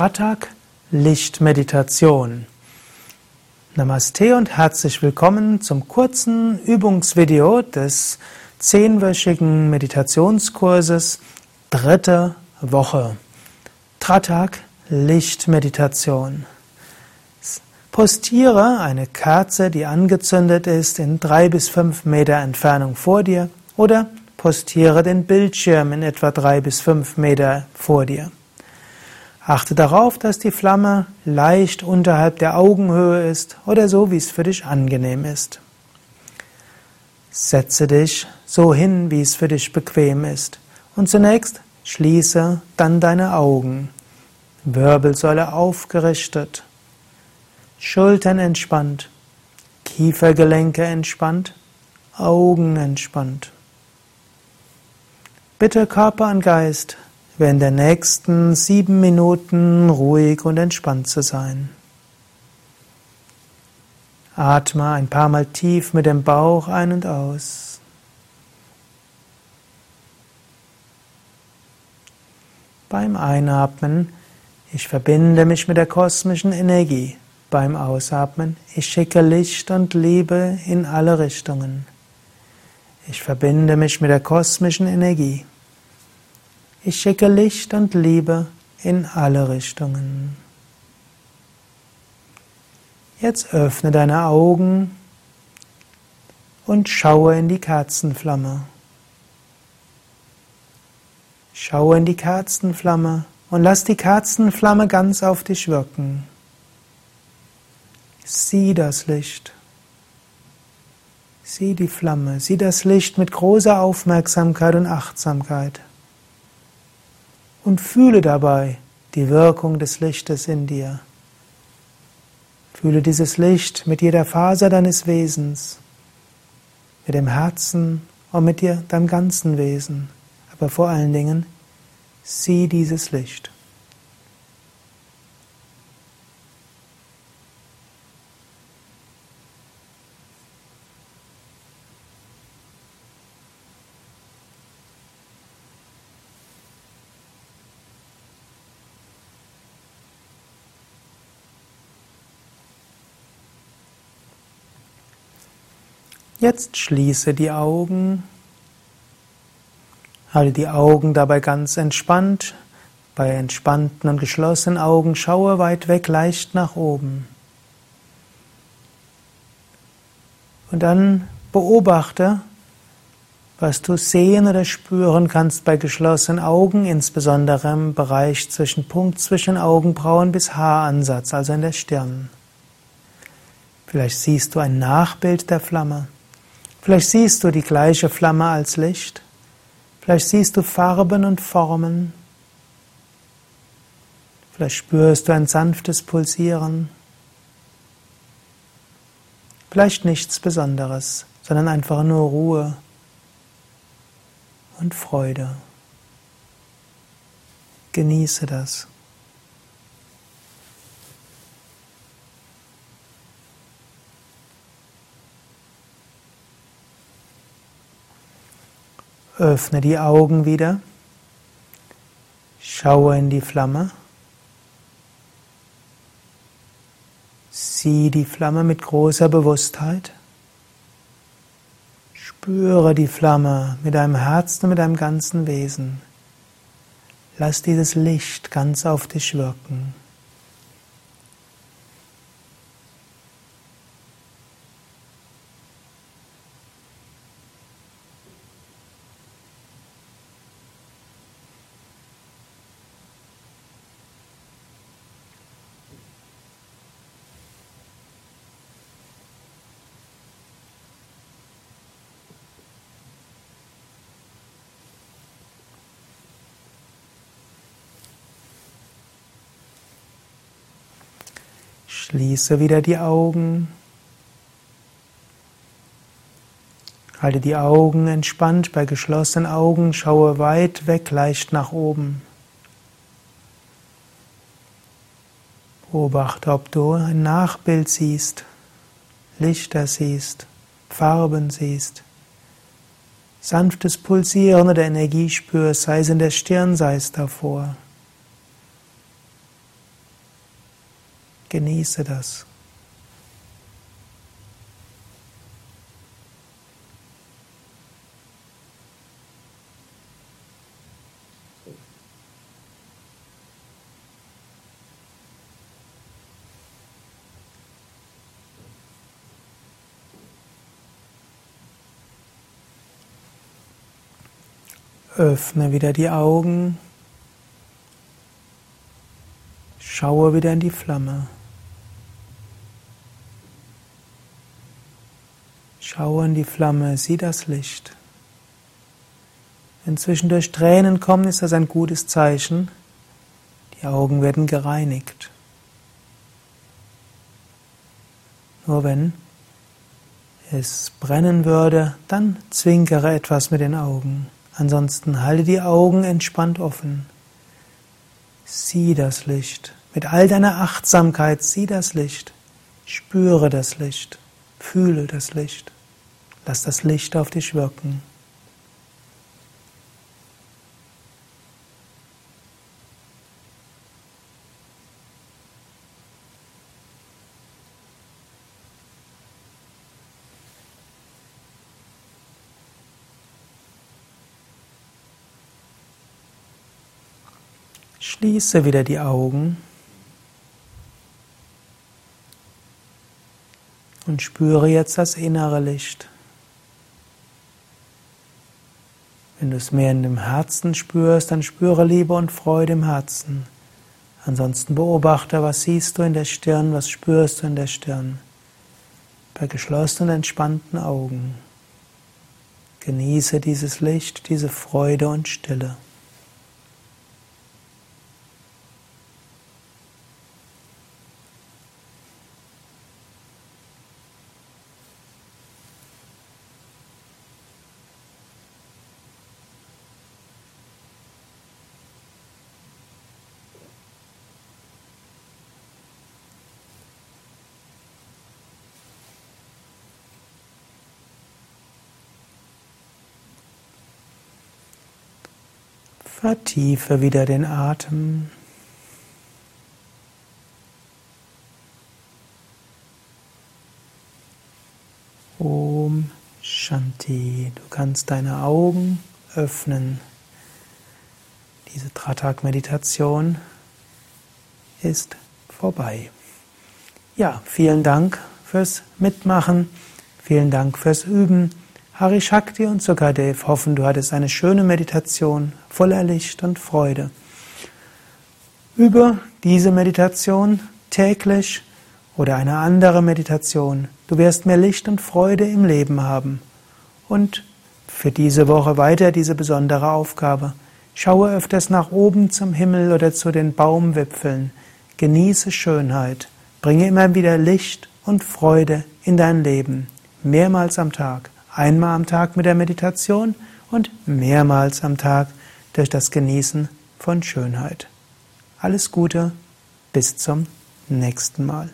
Pratak Lichtmeditation. Namaste und herzlich willkommen zum kurzen Übungsvideo des zehnwöchigen Meditationskurses dritte Woche. Tratak Lichtmeditation. Postiere eine Kerze, die angezündet ist, in drei bis fünf Meter Entfernung vor dir oder postiere den Bildschirm in etwa drei bis fünf Meter vor dir. Achte darauf, dass die Flamme leicht unterhalb der Augenhöhe ist oder so, wie es für dich angenehm ist. Setze dich so hin, wie es für dich bequem ist. Und zunächst schließe dann deine Augen. Wirbelsäule aufgerichtet. Schultern entspannt. Kiefergelenke entspannt. Augen entspannt. Bitte Körper und Geist während der nächsten sieben Minuten ruhig und entspannt zu sein. Atme ein paar Mal tief mit dem Bauch ein und aus. Beim Einatmen, ich verbinde mich mit der kosmischen Energie. Beim Ausatmen, ich schicke Licht und Liebe in alle Richtungen. Ich verbinde mich mit der kosmischen Energie. Ich schicke Licht und Liebe in alle Richtungen. Jetzt öffne deine Augen und schaue in die Kerzenflamme. Schaue in die Kerzenflamme und lass die Kerzenflamme ganz auf dich wirken. Sieh das Licht. Sieh die Flamme, sieh das Licht mit großer Aufmerksamkeit und Achtsamkeit und fühle dabei die Wirkung des Lichtes in dir. Fühle dieses Licht mit jeder Faser deines Wesens, mit dem Herzen und mit dir, deinem ganzen Wesen. Aber vor allen Dingen, sieh dieses Licht. Jetzt schließe die Augen. Halte die Augen dabei ganz entspannt. Bei entspannten und geschlossenen Augen schaue weit weg leicht nach oben. Und dann beobachte, was du sehen oder spüren kannst bei geschlossenen Augen, insbesondere im Bereich zwischen Punkt zwischen Augenbrauen bis Haaransatz, also in der Stirn. Vielleicht siehst du ein Nachbild der Flamme. Vielleicht siehst du die gleiche Flamme als Licht. Vielleicht siehst du Farben und Formen. Vielleicht spürst du ein sanftes Pulsieren. Vielleicht nichts Besonderes, sondern einfach nur Ruhe und Freude. Genieße das. Öffne die Augen wieder. Schaue in die Flamme. Sieh die Flamme mit großer Bewusstheit. Spüre die Flamme mit deinem Herzen und mit deinem ganzen Wesen. Lass dieses Licht ganz auf dich wirken. Schließe wieder die Augen. Halte die Augen entspannt bei geschlossenen Augen, schaue weit weg, leicht nach oben. Beobachte, ob du ein Nachbild siehst, Lichter siehst, Farben siehst, sanftes Pulsieren oder Energie spürst, sei es in der Stirn, sei es davor. Genieße das. Öffne wieder die Augen. Schaue wieder in die Flamme. Schaue in die Flamme, sieh das Licht. Wenn zwischendurch Tränen kommen, ist das ein gutes Zeichen. Die Augen werden gereinigt. Nur wenn es brennen würde, dann zwinkere etwas mit den Augen. Ansonsten halte die Augen entspannt offen. Sieh das Licht. Mit all deiner Achtsamkeit sieh das Licht. Spüre das Licht. Fühle das Licht. Lass das Licht auf dich wirken. Schließe wieder die Augen und spüre jetzt das innere Licht. Wenn du es mehr in dem Herzen spürst, dann spüre Liebe und Freude im Herzen. Ansonsten beobachte, was siehst du in der Stirn, was spürst du in der Stirn. Bei geschlossenen, entspannten Augen. Genieße dieses Licht, diese Freude und Stille. Vertiefe wieder den Atem. Om Shanti. Du kannst deine Augen öffnen. Diese Tratak-Meditation ist vorbei. Ja, vielen Dank fürs Mitmachen. Vielen Dank fürs Üben. Hari Shakti und Sukadev hoffen, du hattest eine schöne Meditation voller Licht und Freude. Über diese Meditation täglich oder eine andere Meditation. Du wirst mehr Licht und Freude im Leben haben. Und für diese Woche weiter diese besondere Aufgabe. Schaue öfters nach oben zum Himmel oder zu den Baumwipfeln. Genieße Schönheit. Bringe immer wieder Licht und Freude in dein Leben. Mehrmals am Tag. Einmal am Tag mit der Meditation und mehrmals am Tag durch das Genießen von Schönheit. Alles Gute, bis zum nächsten Mal.